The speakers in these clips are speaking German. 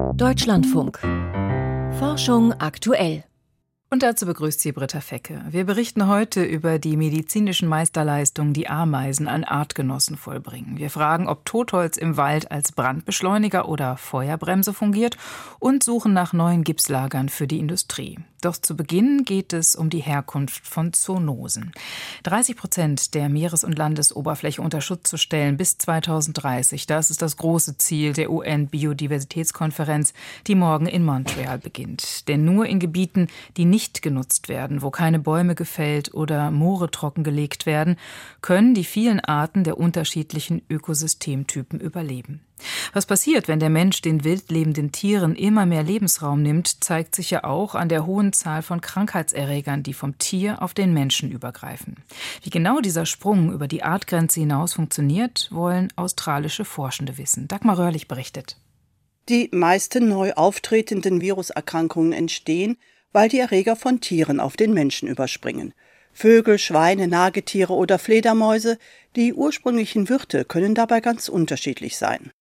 Deutschlandfunk. Forschung aktuell. Und dazu begrüßt sie Britta Fecke. Wir berichten heute über die medizinischen Meisterleistungen, die Ameisen an Artgenossen vollbringen. Wir fragen, ob Totholz im Wald als Brandbeschleuniger oder Feuerbremse fungiert und suchen nach neuen Gipslagern für die Industrie. Doch zu Beginn geht es um die Herkunft von Zoonosen. 30 Prozent der Meeres- und Landesoberfläche unter Schutz zu stellen bis 2030. Das ist das große Ziel der UN-Biodiversitätskonferenz, die morgen in Montreal beginnt. Denn nur in Gebieten, die nicht genutzt werden, wo keine Bäume gefällt oder Moore trockengelegt werden, können die vielen Arten der unterschiedlichen Ökosystemtypen überleben. Was passiert, wenn der Mensch den wild lebenden Tieren immer mehr Lebensraum nimmt, zeigt sich ja auch an der hohen Zahl von Krankheitserregern, die vom Tier auf den Menschen übergreifen. Wie genau dieser Sprung über die Artgrenze hinaus funktioniert, wollen australische Forschende wissen. Dagmar Röhrlich berichtet. Die meisten neu auftretenden Viruserkrankungen entstehen, weil die Erreger von Tieren auf den Menschen überspringen. Vögel, Schweine, Nagetiere oder Fledermäuse, die ursprünglichen Wirte können dabei ganz unterschiedlich sein.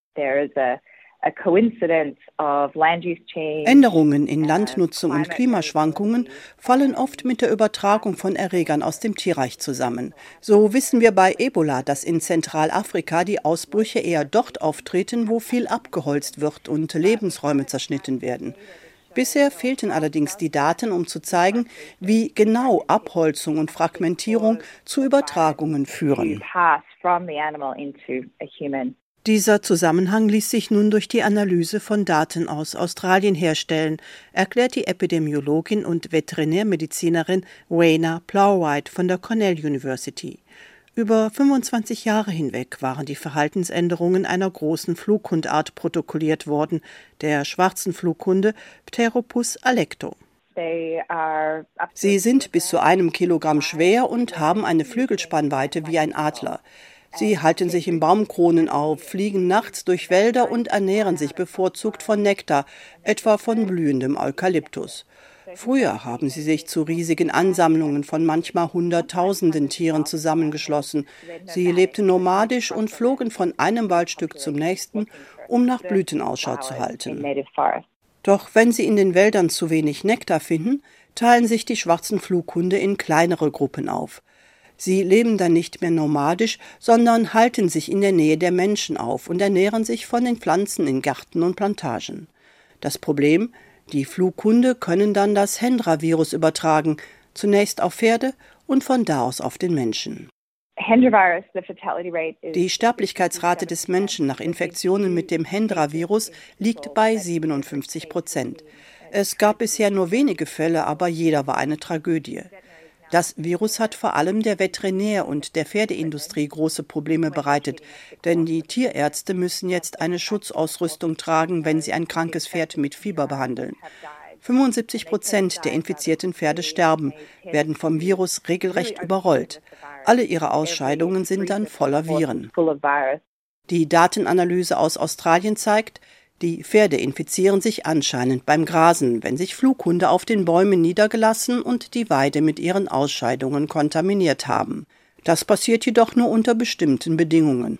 Änderungen in Landnutzung und Klimaschwankungen fallen oft mit der Übertragung von Erregern aus dem Tierreich zusammen. So wissen wir bei Ebola, dass in Zentralafrika die Ausbrüche eher dort auftreten, wo viel abgeholzt wird und Lebensräume zerschnitten werden. Bisher fehlten allerdings die Daten, um zu zeigen, wie genau Abholzung und Fragmentierung zu Übertragungen führen. Dieser Zusammenhang ließ sich nun durch die Analyse von Daten aus Australien herstellen, erklärt die Epidemiologin und Veterinärmedizinerin Wayna Plowhite von der Cornell University. Über 25 Jahre hinweg waren die Verhaltensänderungen einer großen Flughundart protokolliert worden, der schwarzen Flughunde Pteropus alecto. Sie sind bis zu einem Kilogramm schwer und haben eine Flügelspannweite wie ein Adler. Sie halten sich in Baumkronen auf, fliegen nachts durch Wälder und ernähren sich bevorzugt von Nektar, etwa von blühendem Eukalyptus. Früher haben sie sich zu riesigen Ansammlungen von manchmal Hunderttausenden Tieren zusammengeschlossen. Sie lebten nomadisch und flogen von einem Waldstück zum nächsten, um nach Blüten Ausschau zu halten. Doch wenn sie in den Wäldern zu wenig Nektar finden, teilen sich die schwarzen Flughunde in kleinere Gruppen auf. Sie leben dann nicht mehr nomadisch, sondern halten sich in der Nähe der Menschen auf und ernähren sich von den Pflanzen in Gärten und Plantagen. Das Problem, die Flughunde können dann das Hendra-Virus übertragen, zunächst auf Pferde und von da aus auf den Menschen. Die Sterblichkeitsrate des Menschen nach Infektionen mit dem Hendra-Virus liegt bei 57 Prozent. Es gab bisher nur wenige Fälle, aber jeder war eine Tragödie. Das Virus hat vor allem der Veterinär- und der Pferdeindustrie große Probleme bereitet, denn die Tierärzte müssen jetzt eine Schutzausrüstung tragen, wenn sie ein krankes Pferd mit Fieber behandeln. 75 Prozent der infizierten Pferde sterben, werden vom Virus regelrecht überrollt. Alle ihre Ausscheidungen sind dann voller Viren. Die Datenanalyse aus Australien zeigt, die Pferde infizieren sich anscheinend beim Grasen, wenn sich Flughunde auf den Bäumen niedergelassen und die Weide mit ihren Ausscheidungen kontaminiert haben. Das passiert jedoch nur unter bestimmten Bedingungen.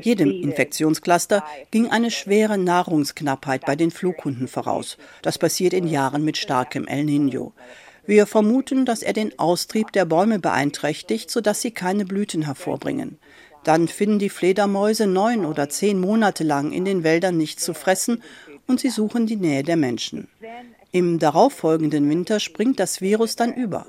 Jedem Infektionscluster ging eine schwere Nahrungsknappheit bei den Flughunden voraus. Das passiert in Jahren mit starkem El Niño. Wir vermuten, dass er den Austrieb der Bäume beeinträchtigt, sodass sie keine Blüten hervorbringen. Dann finden die Fledermäuse neun oder zehn Monate lang in den Wäldern nichts zu fressen und sie suchen die Nähe der Menschen. Im darauffolgenden Winter springt das Virus dann über.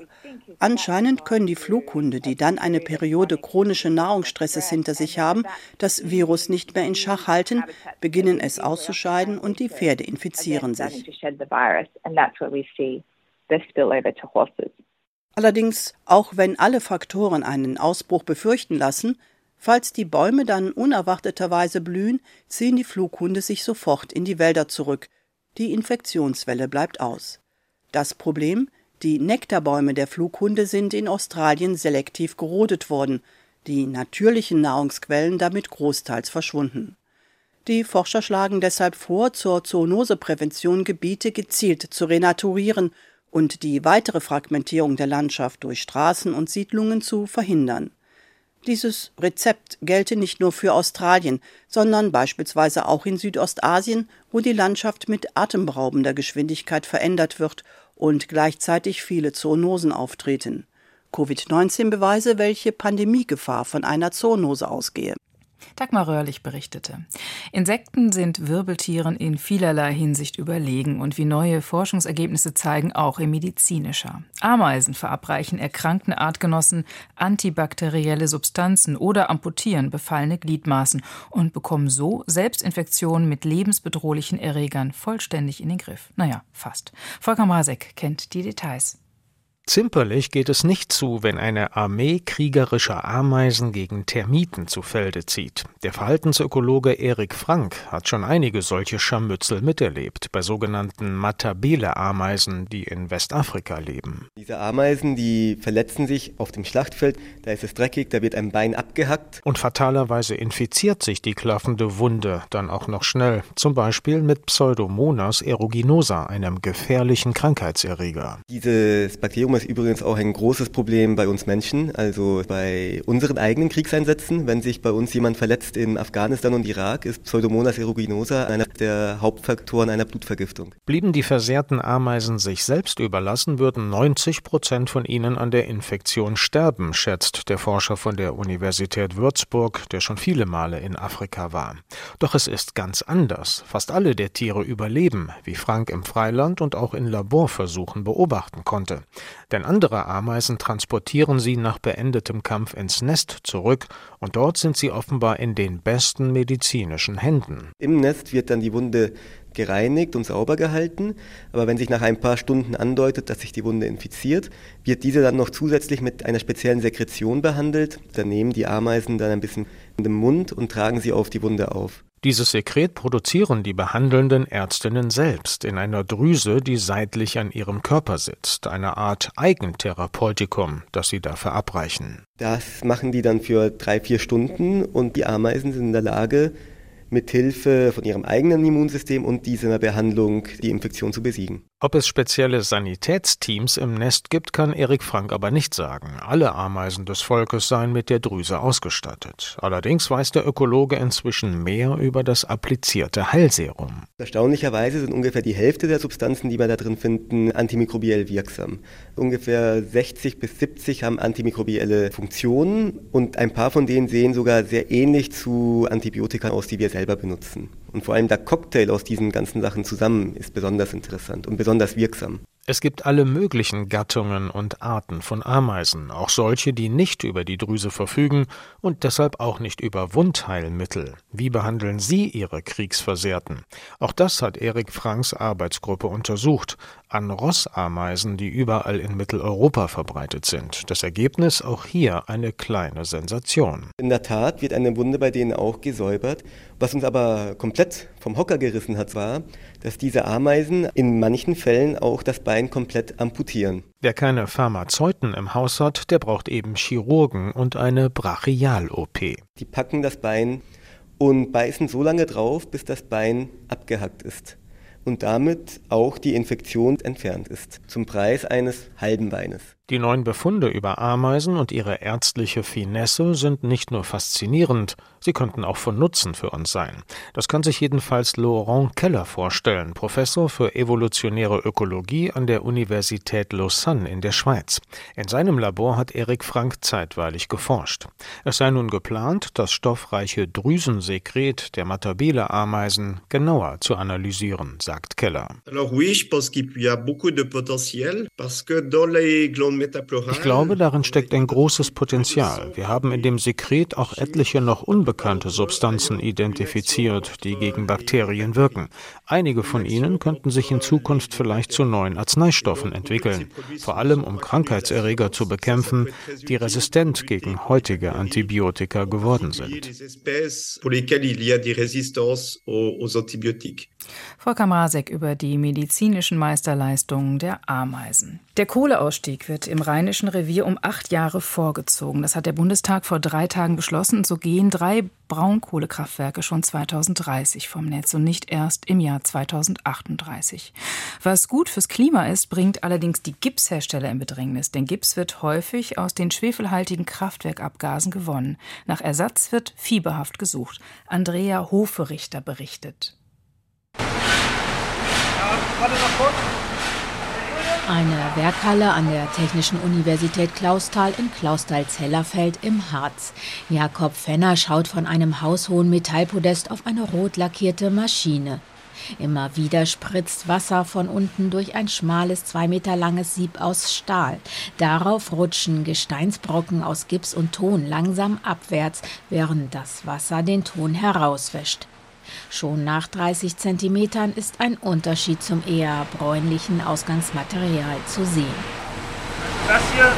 Anscheinend können die Flughunde, die dann eine Periode chronischen Nahrungsstresses hinter sich haben, das Virus nicht mehr in Schach halten, beginnen es auszuscheiden und die Pferde infizieren sich. Allerdings, auch wenn alle Faktoren einen Ausbruch befürchten lassen, Falls die Bäume dann unerwarteterweise blühen, ziehen die Flughunde sich sofort in die Wälder zurück. Die Infektionswelle bleibt aus. Das Problem? Die Nektarbäume der Flughunde sind in Australien selektiv gerodet worden, die natürlichen Nahrungsquellen damit großteils verschwunden. Die Forscher schlagen deshalb vor, zur Zoonoseprävention Gebiete gezielt zu renaturieren und die weitere Fragmentierung der Landschaft durch Straßen und Siedlungen zu verhindern. Dieses Rezept gelte nicht nur für Australien, sondern beispielsweise auch in Südostasien, wo die Landschaft mit atemberaubender Geschwindigkeit verändert wird und gleichzeitig viele Zoonosen auftreten. Covid-19-Beweise, welche Pandemiegefahr von einer Zoonose ausgehe. Dagmar Röhrlich berichtete. Insekten sind Wirbeltieren in vielerlei Hinsicht überlegen und wie neue Forschungsergebnisse zeigen, auch in medizinischer. Ameisen verabreichen erkrankten Artgenossen antibakterielle Substanzen oder amputieren befallene Gliedmaßen und bekommen so Selbstinfektionen mit lebensbedrohlichen Erregern vollständig in den Griff. Naja, fast. Volker Masek kennt die Details. Zimperlich geht es nicht zu, wenn eine Armee kriegerischer Ameisen gegen Termiten zu Felde zieht. Der Verhaltensökologe Erik Frank hat schon einige solche Scharmützel miterlebt, bei sogenannten Matabele-Ameisen, die in Westafrika leben. Diese Ameisen, die verletzen sich auf dem Schlachtfeld, da ist es dreckig, da wird ein Bein abgehackt. Und fatalerweise infiziert sich die klaffende Wunde dann auch noch schnell, zum Beispiel mit Pseudomonas aeruginosa, einem gefährlichen Krankheitserreger. Dieses Bakterium ist übrigens auch ein großes Problem bei uns Menschen, also bei unseren eigenen Kriegseinsätzen. Wenn sich bei uns jemand verletzt in Afghanistan und Irak, ist Pseudomonas aeruginosa einer der Hauptfaktoren einer Blutvergiftung. Blieben die versehrten Ameisen sich selbst überlassen, würden 90 Prozent von ihnen an der Infektion sterben, schätzt der Forscher von der Universität Würzburg, der schon viele Male in Afrika war. Doch es ist ganz anders. Fast alle der Tiere überleben, wie Frank im Freiland und auch in Laborversuchen beobachten konnte denn andere Ameisen transportieren sie nach beendetem Kampf ins Nest zurück und dort sind sie offenbar in den besten medizinischen Händen. Im Nest wird dann die Wunde gereinigt und sauber gehalten, aber wenn sich nach ein paar Stunden andeutet, dass sich die Wunde infiziert, wird diese dann noch zusätzlich mit einer speziellen Sekretion behandelt. Da nehmen die Ameisen dann ein bisschen in den Mund und tragen sie auf die Wunde auf. Dieses Sekret produzieren die behandelnden Ärztinnen selbst in einer Drüse, die seitlich an ihrem Körper sitzt, eine Art Eigentherapeutikum, das sie da verabreichen. Das machen die dann für drei, vier Stunden und die Ameisen sind in der Lage, mit Hilfe von ihrem eigenen Immunsystem und dieser Behandlung die Infektion zu besiegen. Ob es spezielle Sanitätsteams im Nest gibt, kann Erik Frank aber nicht sagen. Alle Ameisen des Volkes seien mit der Drüse ausgestattet. Allerdings weiß der Ökologe inzwischen mehr über das applizierte Heilserum. Erstaunlicherweise sind ungefähr die Hälfte der Substanzen, die wir da drin finden, antimikrobiell wirksam. Ungefähr 60 bis 70 haben antimikrobielle Funktionen und ein paar von denen sehen sogar sehr ähnlich zu Antibiotika aus, die wir selber benutzen. Und vor allem der Cocktail aus diesen ganzen Sachen zusammen ist besonders interessant und besonders wirksam. Es gibt alle möglichen Gattungen und Arten von Ameisen, auch solche, die nicht über die Drüse verfügen und deshalb auch nicht über Wundheilmittel. Wie behandeln Sie Ihre Kriegsversehrten? Auch das hat Erik Franks Arbeitsgruppe untersucht, an Rossameisen, die überall in Mitteleuropa verbreitet sind. Das Ergebnis auch hier eine kleine Sensation. In der Tat wird eine Wunde bei denen auch gesäubert. Was uns aber komplett vom Hocker gerissen hat, war, dass diese Ameisen in manchen Fällen auch das Bein komplett amputieren. Wer keine Pharmazeuten im Haus hat, der braucht eben Chirurgen und eine Brachial-OP. Die packen das Bein und beißen so lange drauf, bis das Bein abgehackt ist und damit auch die Infektion entfernt ist, zum Preis eines halben Beines. Die neuen Befunde über Ameisen und ihre ärztliche Finesse sind nicht nur faszinierend, sie könnten auch von Nutzen für uns sein. Das kann sich jedenfalls Laurent Keller vorstellen, Professor für evolutionäre Ökologie an der Universität Lausanne in der Schweiz. In seinem Labor hat Erik Frank zeitweilig geforscht. Es sei nun geplant, das stoffreiche Drüsensekret der Matabele-Ameisen genauer zu analysieren, sagt Keller. Alors oui, je pense ich glaube, darin steckt ein großes Potenzial. Wir haben in dem Sekret auch etliche noch unbekannte Substanzen identifiziert, die gegen Bakterien wirken. Einige von ihnen könnten sich in Zukunft vielleicht zu neuen Arzneistoffen entwickeln, vor allem um Krankheitserreger zu bekämpfen, die resistent gegen heutige Antibiotika geworden sind. Volker Mrazek über die medizinischen Meisterleistungen der Ameisen. Der Kohleausstieg wird im Rheinischen Revier um acht Jahre vorgezogen. Das hat der Bundestag vor drei Tagen beschlossen. So gehen drei Braunkohlekraftwerke schon 2030 vom Netz und nicht erst im Jahr 2038. Was gut fürs Klima ist, bringt allerdings die Gipshersteller in Bedrängnis. Denn Gips wird häufig aus den schwefelhaltigen Kraftwerkabgasen gewonnen. Nach Ersatz wird fieberhaft gesucht. Andrea Hoferichter berichtet. Ja, warte noch kurz. Eine Werkhalle an der Technischen Universität Clausthal in Clausthal-Zellerfeld im Harz. Jakob Fenner schaut von einem haushohen Metallpodest auf eine rot lackierte Maschine. Immer wieder spritzt Wasser von unten durch ein schmales, zwei Meter langes Sieb aus Stahl. Darauf rutschen Gesteinsbrocken aus Gips und Ton langsam abwärts, während das Wasser den Ton herauswäscht. Schon nach 30 Zentimetern ist ein Unterschied zum eher bräunlichen Ausgangsmaterial zu sehen. Das hier,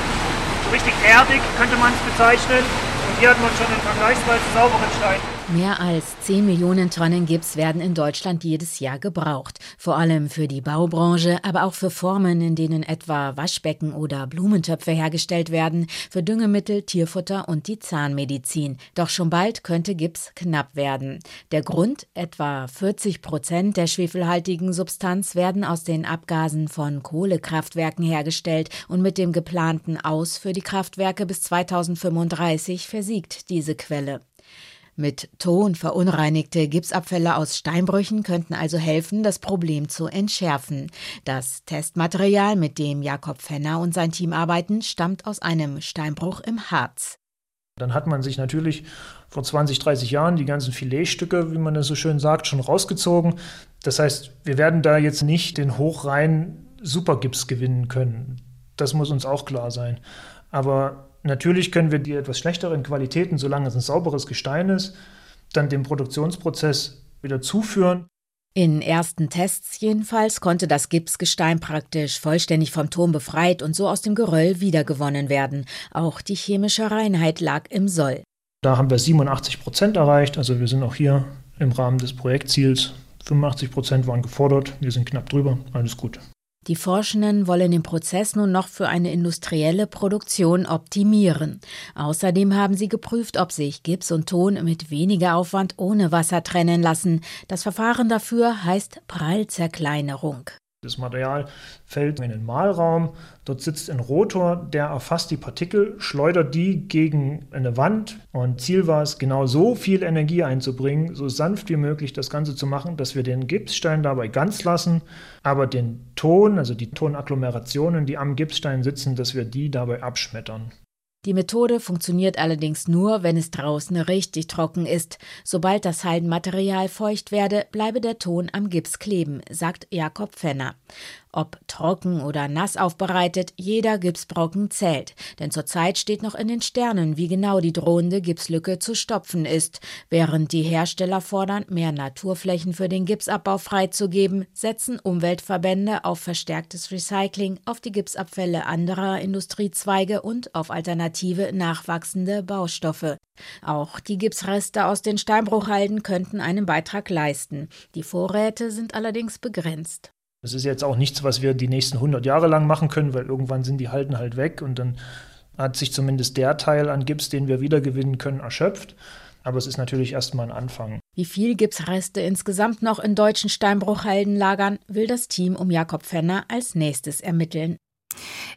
so richtig erdig könnte man es bezeichnen. Und hier hat man schon den vergleichsweise sauberen Stein. Mehr als 10 Millionen Tonnen Gips werden in Deutschland jedes Jahr gebraucht. Vor allem für die Baubranche, aber auch für Formen, in denen etwa Waschbecken oder Blumentöpfe hergestellt werden, für Düngemittel, Tierfutter und die Zahnmedizin. Doch schon bald könnte Gips knapp werden. Der Grund? Etwa 40 Prozent der schwefelhaltigen Substanz werden aus den Abgasen von Kohlekraftwerken hergestellt und mit dem geplanten Aus für die Kraftwerke bis 2035 versiegt diese Quelle. Mit Ton verunreinigte Gipsabfälle aus Steinbrüchen könnten also helfen, das Problem zu entschärfen. Das Testmaterial, mit dem Jakob Fenner und sein Team arbeiten, stammt aus einem Steinbruch im Harz. Dann hat man sich natürlich vor 20, 30 Jahren die ganzen Filetstücke, wie man das so schön sagt, schon rausgezogen. Das heißt, wir werden da jetzt nicht den hochreinen Supergips gewinnen können. Das muss uns auch klar sein. Aber Natürlich können wir die etwas schlechteren Qualitäten, solange es ein sauberes Gestein ist, dann dem Produktionsprozess wieder zuführen. In ersten Tests jedenfalls konnte das Gipsgestein praktisch vollständig vom Ton befreit und so aus dem Geröll wiedergewonnen werden. Auch die chemische Reinheit lag im Soll. Da haben wir 87 Prozent erreicht, also wir sind auch hier im Rahmen des Projektziels. 85 Prozent waren gefordert, wir sind knapp drüber, alles gut. Die Forschenden wollen den Prozess nun noch für eine industrielle Produktion optimieren. Außerdem haben sie geprüft, ob sich Gips und Ton mit weniger Aufwand ohne Wasser trennen lassen. Das Verfahren dafür heißt Prallzerkleinerung. Das Material fällt in den Mahlraum. Dort sitzt ein Rotor, der erfasst die Partikel, schleudert die gegen eine Wand. Und Ziel war es, genau so viel Energie einzubringen, so sanft wie möglich das Ganze zu machen, dass wir den Gipsstein dabei ganz lassen, aber den Ton, also die Tonagglomerationen, die am Gipsstein sitzen, dass wir die dabei abschmettern. Die Methode funktioniert allerdings nur, wenn es draußen richtig trocken ist. Sobald das Haldenmaterial feucht werde, bleibe der Ton am Gips kleben, sagt Jakob Fenner. Ob trocken oder nass aufbereitet, jeder Gipsbrocken zählt. Denn zurzeit steht noch in den Sternen, wie genau die drohende Gipslücke zu stopfen ist. Während die Hersteller fordern, mehr Naturflächen für den Gipsabbau freizugeben, setzen Umweltverbände auf verstärktes Recycling, auf die Gipsabfälle anderer Industriezweige und auf alternative nachwachsende Baustoffe. Auch die Gipsreste aus den Steinbruchhalden könnten einen Beitrag leisten. Die Vorräte sind allerdings begrenzt. Das ist jetzt auch nichts, was wir die nächsten 100 Jahre lang machen können, weil irgendwann sind die Halten halt weg und dann hat sich zumindest der Teil an Gips, den wir wiedergewinnen können, erschöpft. Aber es ist natürlich erstmal ein Anfang. Wie viel Gipsreste insgesamt noch in deutschen Steinbruchhalden lagern, will das Team um Jakob Fenner als nächstes ermitteln.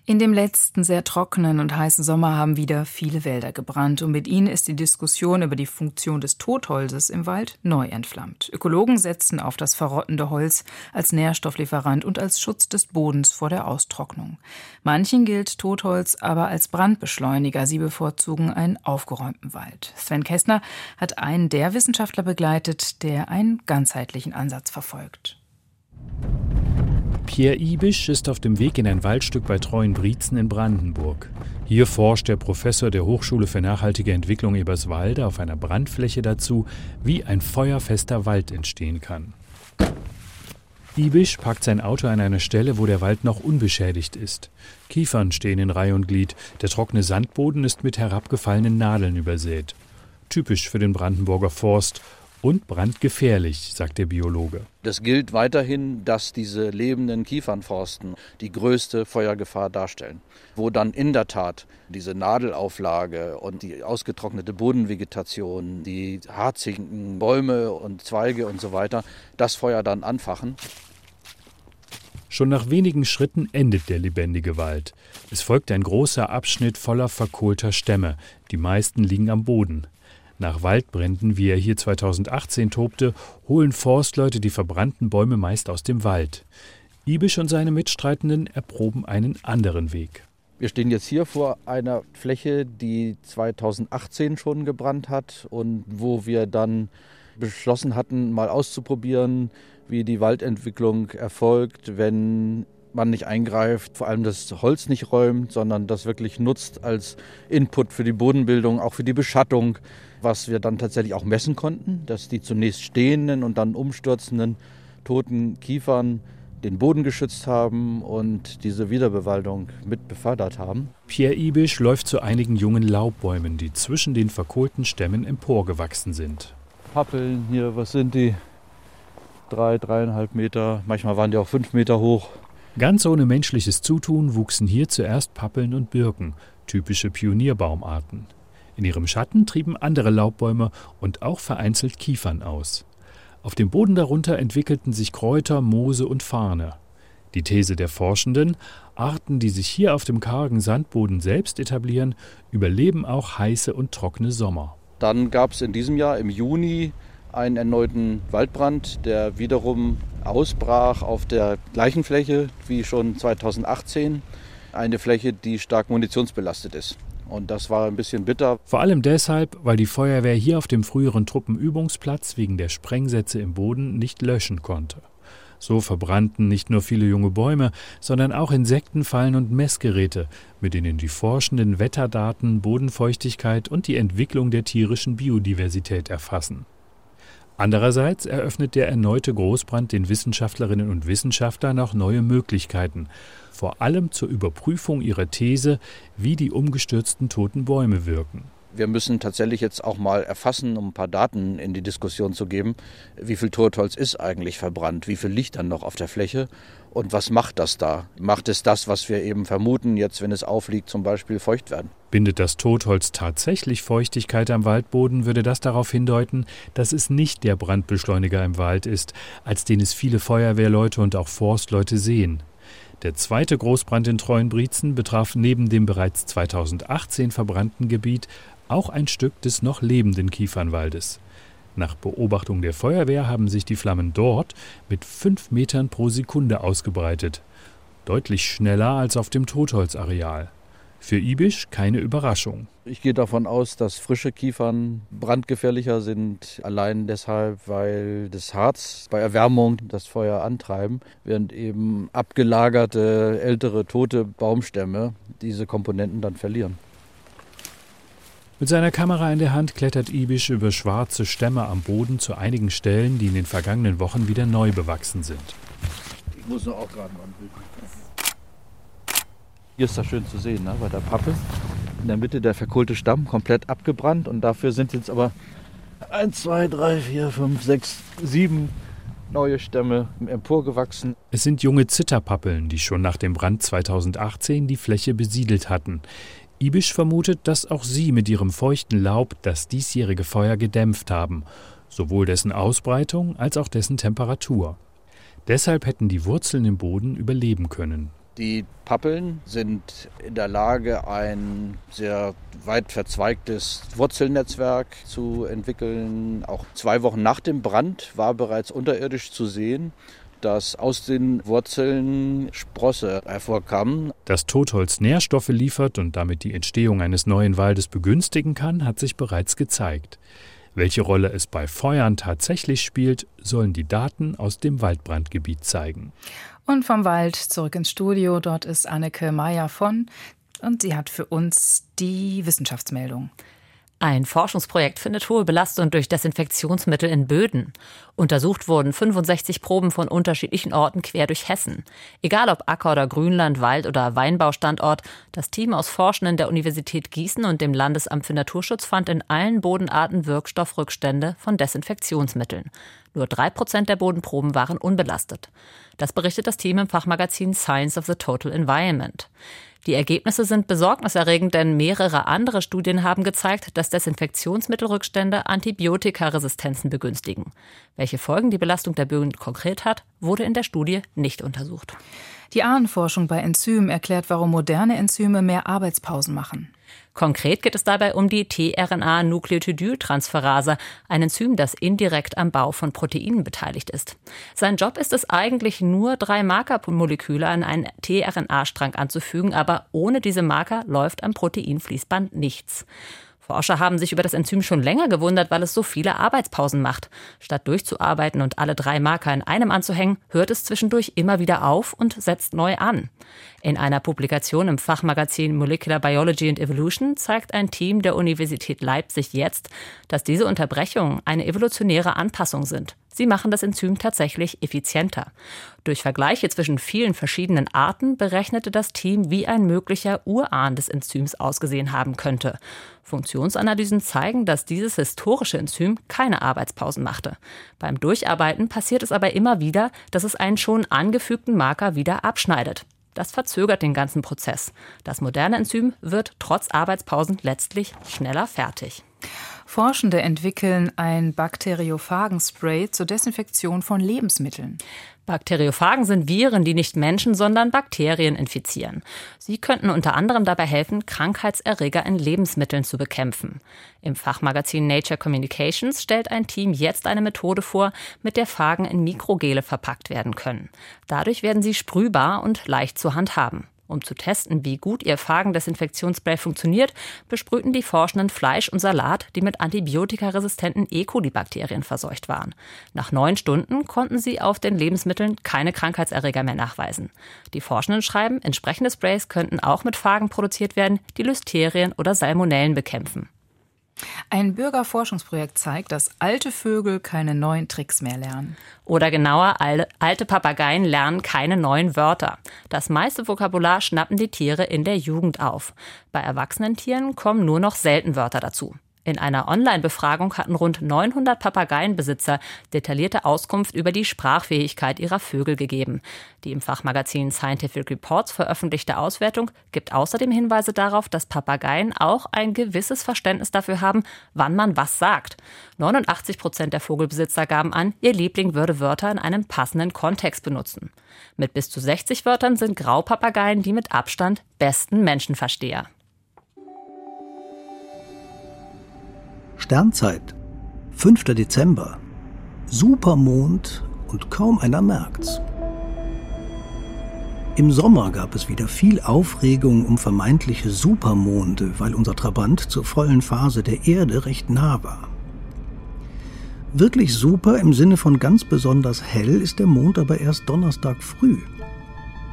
In dem letzten sehr trockenen und heißen Sommer haben wieder viele Wälder gebrannt und mit ihnen ist die Diskussion über die Funktion des Totholzes im Wald neu entflammt. Ökologen setzen auf das verrottende Holz als Nährstofflieferant und als Schutz des Bodens vor der Austrocknung. Manchen gilt Totholz aber als Brandbeschleuniger. Sie bevorzugen einen aufgeräumten Wald. Sven Kessner hat einen der Wissenschaftler begleitet, der einen ganzheitlichen Ansatz verfolgt. Pierre Ibisch ist auf dem Weg in ein Waldstück bei Treuenbrietzen in Brandenburg. Hier forscht der Professor der Hochschule für nachhaltige Entwicklung Eberswalde auf einer Brandfläche dazu, wie ein feuerfester Wald entstehen kann. Ibisch parkt sein Auto an einer Stelle, wo der Wald noch unbeschädigt ist. Kiefern stehen in Reihe und Glied, der trockene Sandboden ist mit herabgefallenen Nadeln übersät. Typisch für den Brandenburger Forst und brandgefährlich, sagt der Biologe. Es gilt weiterhin, dass diese lebenden Kiefernforsten die größte Feuergefahr darstellen, wo dann in der Tat diese Nadelauflage und die ausgetrocknete Bodenvegetation, die harzigen Bäume und Zweige und so weiter das Feuer dann anfachen. Schon nach wenigen Schritten endet der lebendige Wald. Es folgt ein großer Abschnitt voller verkohlter Stämme. Die meisten liegen am Boden. Nach Waldbränden, wie er hier 2018 tobte, holen Forstleute die verbrannten Bäume meist aus dem Wald. Ibisch und seine Mitstreitenden erproben einen anderen Weg. Wir stehen jetzt hier vor einer Fläche, die 2018 schon gebrannt hat und wo wir dann beschlossen hatten, mal auszuprobieren, wie die Waldentwicklung erfolgt, wenn man nicht eingreift, vor allem das Holz nicht räumt, sondern das wirklich nutzt als Input für die Bodenbildung, auch für die Beschattung, was wir dann tatsächlich auch messen konnten, dass die zunächst stehenden und dann umstürzenden toten Kiefern den Boden geschützt haben und diese Wiederbewaldung mit befördert haben. Pierre Ibisch läuft zu einigen jungen Laubbäumen, die zwischen den verkohlten Stämmen emporgewachsen sind. Pappeln hier, was sind die? Drei, dreieinhalb Meter, manchmal waren die auch fünf Meter hoch. Ganz ohne menschliches Zutun wuchsen hier zuerst Pappeln und Birken, typische Pionierbaumarten. In ihrem Schatten trieben andere Laubbäume und auch vereinzelt Kiefern aus. Auf dem Boden darunter entwickelten sich Kräuter, Moose und Farne. Die These der Forschenden, Arten, die sich hier auf dem kargen Sandboden selbst etablieren, überleben auch heiße und trockene Sommer. Dann gab es in diesem Jahr im Juni einen erneuten Waldbrand, der wiederum ausbrach auf der gleichen Fläche wie schon 2018. Eine Fläche, die stark munitionsbelastet ist. Und das war ein bisschen bitter. Vor allem deshalb, weil die Feuerwehr hier auf dem früheren Truppenübungsplatz wegen der Sprengsätze im Boden nicht löschen konnte. So verbrannten nicht nur viele junge Bäume, sondern auch Insektenfallen und Messgeräte, mit denen die Forschenden Wetterdaten, Bodenfeuchtigkeit und die Entwicklung der tierischen Biodiversität erfassen. Andererseits eröffnet der erneute Großbrand den Wissenschaftlerinnen und Wissenschaftlern auch neue Möglichkeiten, vor allem zur Überprüfung ihrer These, wie die umgestürzten toten Bäume wirken. Wir müssen tatsächlich jetzt auch mal erfassen, um ein paar Daten in die Diskussion zu geben, wie viel Totholz ist eigentlich verbrannt, wie viel liegt dann noch auf der Fläche und was macht das da? Macht es das, was wir eben vermuten, jetzt wenn es aufliegt, zum Beispiel feucht werden? Bindet das Totholz tatsächlich Feuchtigkeit am Waldboden, würde das darauf hindeuten, dass es nicht der Brandbeschleuniger im Wald ist, als den es viele Feuerwehrleute und auch Forstleute sehen. Der zweite Großbrand in Treuenbrietzen betraf neben dem bereits 2018 verbrannten Gebiet auch ein Stück des noch lebenden Kiefernwaldes. Nach Beobachtung der Feuerwehr haben sich die Flammen dort mit fünf Metern pro Sekunde ausgebreitet. Deutlich schneller als auf dem Totholzareal. Für Ibisch keine Überraschung. Ich gehe davon aus, dass frische Kiefern brandgefährlicher sind, allein deshalb, weil das Harz bei Erwärmung das Feuer antreiben, während eben abgelagerte, ältere, tote Baumstämme diese Komponenten dann verlieren. Mit seiner Kamera in der Hand klettert Ibisch über schwarze Stämme am Boden zu einigen Stellen, die in den vergangenen Wochen wieder neu bewachsen sind. Ich muss auch gerade mal ein Bild Hier ist das schön zu sehen, ne? bei der Pappe. In der Mitte der verkohlte Stamm, komplett abgebrannt. Und dafür sind jetzt aber 1, 2, 3, 4, 5, 6, 7 neue Stämme emporgewachsen. Es sind junge Zitterpappeln, die schon nach dem Brand 2018 die Fläche besiedelt hatten. Ibisch vermutet, dass auch sie mit ihrem feuchten Laub das diesjährige Feuer gedämpft haben, sowohl dessen Ausbreitung als auch dessen Temperatur. Deshalb hätten die Wurzeln im Boden überleben können. Die Pappeln sind in der Lage, ein sehr weit verzweigtes Wurzelnetzwerk zu entwickeln. Auch zwei Wochen nach dem Brand war bereits unterirdisch zu sehen, dass aus den Wurzeln Sprosse hervorkamen. Dass Totholz Nährstoffe liefert und damit die Entstehung eines neuen Waldes begünstigen kann, hat sich bereits gezeigt. Welche Rolle es bei Feuern tatsächlich spielt, sollen die Daten aus dem Waldbrandgebiet zeigen. Und vom Wald zurück ins Studio. Dort ist Anneke Meyer von und sie hat für uns die Wissenschaftsmeldung. Ein Forschungsprojekt findet hohe Belastung durch Desinfektionsmittel in Böden. Untersucht wurden 65 Proben von unterschiedlichen Orten quer durch Hessen. Egal ob Acker oder Grünland, Wald oder Weinbaustandort, das Team aus Forschenden der Universität Gießen und dem Landesamt für Naturschutz fand in allen Bodenarten Wirkstoffrückstände von Desinfektionsmitteln. Nur drei Prozent der Bodenproben waren unbelastet. Das berichtet das Team im Fachmagazin Science of the Total Environment. Die Ergebnisse sind besorgniserregend, denn mehrere andere Studien haben gezeigt, dass Desinfektionsmittelrückstände Antibiotikaresistenzen begünstigen. Welche Folgen die Belastung der Böden konkret hat, wurde in der Studie nicht untersucht. Die Ahnenforschung bei Enzymen erklärt, warum moderne Enzyme mehr Arbeitspausen machen. Konkret geht es dabei um die tRNA-Nukleotidyltransferase, ein Enzym, das indirekt am Bau von Proteinen beteiligt ist. Sein Job ist es eigentlich nur, drei Markermoleküle an einen tRNA-Strang anzufügen, aber ohne diese Marker läuft am Proteinfließband nichts. Forscher haben sich über das Enzym schon länger gewundert, weil es so viele Arbeitspausen macht. Statt durchzuarbeiten und alle drei Marker in einem anzuhängen, hört es zwischendurch immer wieder auf und setzt neu an. In einer Publikation im Fachmagazin Molecular Biology and Evolution zeigt ein Team der Universität Leipzig jetzt, dass diese Unterbrechungen eine evolutionäre Anpassung sind. Sie machen das Enzym tatsächlich effizienter. Durch Vergleiche zwischen vielen verschiedenen Arten berechnete das Team, wie ein möglicher Urahn des Enzyms ausgesehen haben könnte. Funktionsanalysen zeigen, dass dieses historische Enzym keine Arbeitspausen machte. Beim Durcharbeiten passiert es aber immer wieder, dass es einen schon angefügten Marker wieder abschneidet. Das verzögert den ganzen Prozess. Das moderne Enzym wird trotz Arbeitspausen letztlich schneller fertig. Forschende entwickeln ein Bakteriophagenspray zur Desinfektion von Lebensmitteln. Bakteriophagen sind Viren, die nicht Menschen, sondern Bakterien infizieren. Sie könnten unter anderem dabei helfen, Krankheitserreger in Lebensmitteln zu bekämpfen. Im Fachmagazin Nature Communications stellt ein Team jetzt eine Methode vor, mit der Phagen in Mikrogele verpackt werden können. Dadurch werden sie sprühbar und leicht zu handhaben. Um zu testen, wie gut ihr Phagendesinfektionsspray funktioniert, besprühten die Forschenden Fleisch und Salat, die mit antibiotikaresistenten E. coli-Bakterien verseucht waren. Nach neun Stunden konnten sie auf den Lebensmitteln keine Krankheitserreger mehr nachweisen. Die Forschenden schreiben, entsprechende Sprays könnten auch mit Phagen produziert werden, die Lysterien oder Salmonellen bekämpfen. Ein Bürgerforschungsprojekt zeigt, dass alte Vögel keine neuen Tricks mehr lernen. Oder genauer, alte Papageien lernen keine neuen Wörter. Das meiste Vokabular schnappen die Tiere in der Jugend auf. Bei erwachsenen Tieren kommen nur noch selten Wörter dazu. In einer Online-Befragung hatten rund 900 Papageienbesitzer detaillierte Auskunft über die Sprachfähigkeit ihrer Vögel gegeben. Die im Fachmagazin Scientific Reports veröffentlichte Auswertung gibt außerdem Hinweise darauf, dass Papageien auch ein gewisses Verständnis dafür haben, wann man was sagt. 89 Prozent der Vogelbesitzer gaben an, ihr Liebling würde Wörter in einem passenden Kontext benutzen. Mit bis zu 60 Wörtern sind Graupapageien die mit Abstand besten Menschenversteher. Sternzeit, 5. Dezember. Supermond und kaum einer merkt's. Im Sommer gab es wieder viel Aufregung um vermeintliche Supermonde, weil unser Trabant zur vollen Phase der Erde recht nah war. Wirklich super im Sinne von ganz besonders hell ist der Mond aber erst Donnerstag früh.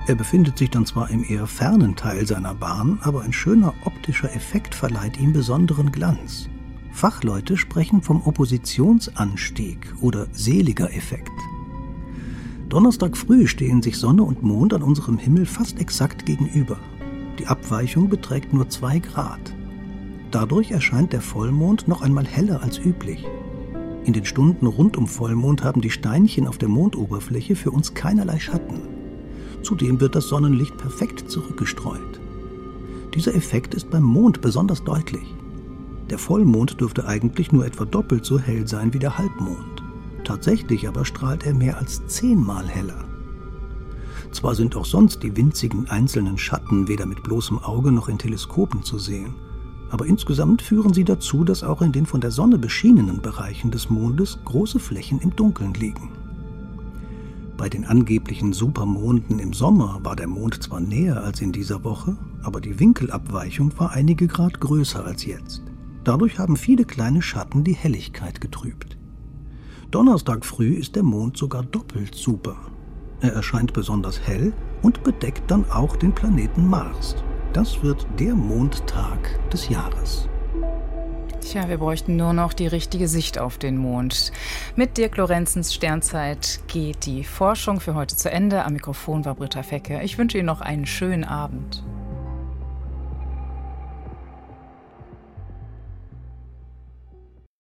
Er befindet sich dann zwar im eher fernen Teil seiner Bahn, aber ein schöner optischer Effekt verleiht ihm besonderen Glanz. Fachleute sprechen vom Oppositionsanstieg oder seliger Effekt. Donnerstag früh stehen sich Sonne und Mond an unserem Himmel fast exakt gegenüber. Die Abweichung beträgt nur zwei Grad. Dadurch erscheint der Vollmond noch einmal heller als üblich. In den Stunden rund um Vollmond haben die Steinchen auf der Mondoberfläche für uns keinerlei Schatten. Zudem wird das Sonnenlicht perfekt zurückgestreut. Dieser Effekt ist beim Mond besonders deutlich. Der Vollmond dürfte eigentlich nur etwa doppelt so hell sein wie der Halbmond. Tatsächlich aber strahlt er mehr als zehnmal heller. Zwar sind auch sonst die winzigen einzelnen Schatten weder mit bloßem Auge noch in Teleskopen zu sehen, aber insgesamt führen sie dazu, dass auch in den von der Sonne beschienenen Bereichen des Mondes große Flächen im Dunkeln liegen. Bei den angeblichen Supermonden im Sommer war der Mond zwar näher als in dieser Woche, aber die Winkelabweichung war einige Grad größer als jetzt. Dadurch haben viele kleine Schatten die Helligkeit getrübt. Donnerstag früh ist der Mond sogar doppelt super. Er erscheint besonders hell und bedeckt dann auch den Planeten Mars. Das wird der Mondtag des Jahres. Tja, wir bräuchten nur noch die richtige Sicht auf den Mond. Mit Dirk Lorenzens Sternzeit geht die Forschung für heute zu Ende. Am Mikrofon war Britta Fecke. Ich wünsche Ihnen noch einen schönen Abend.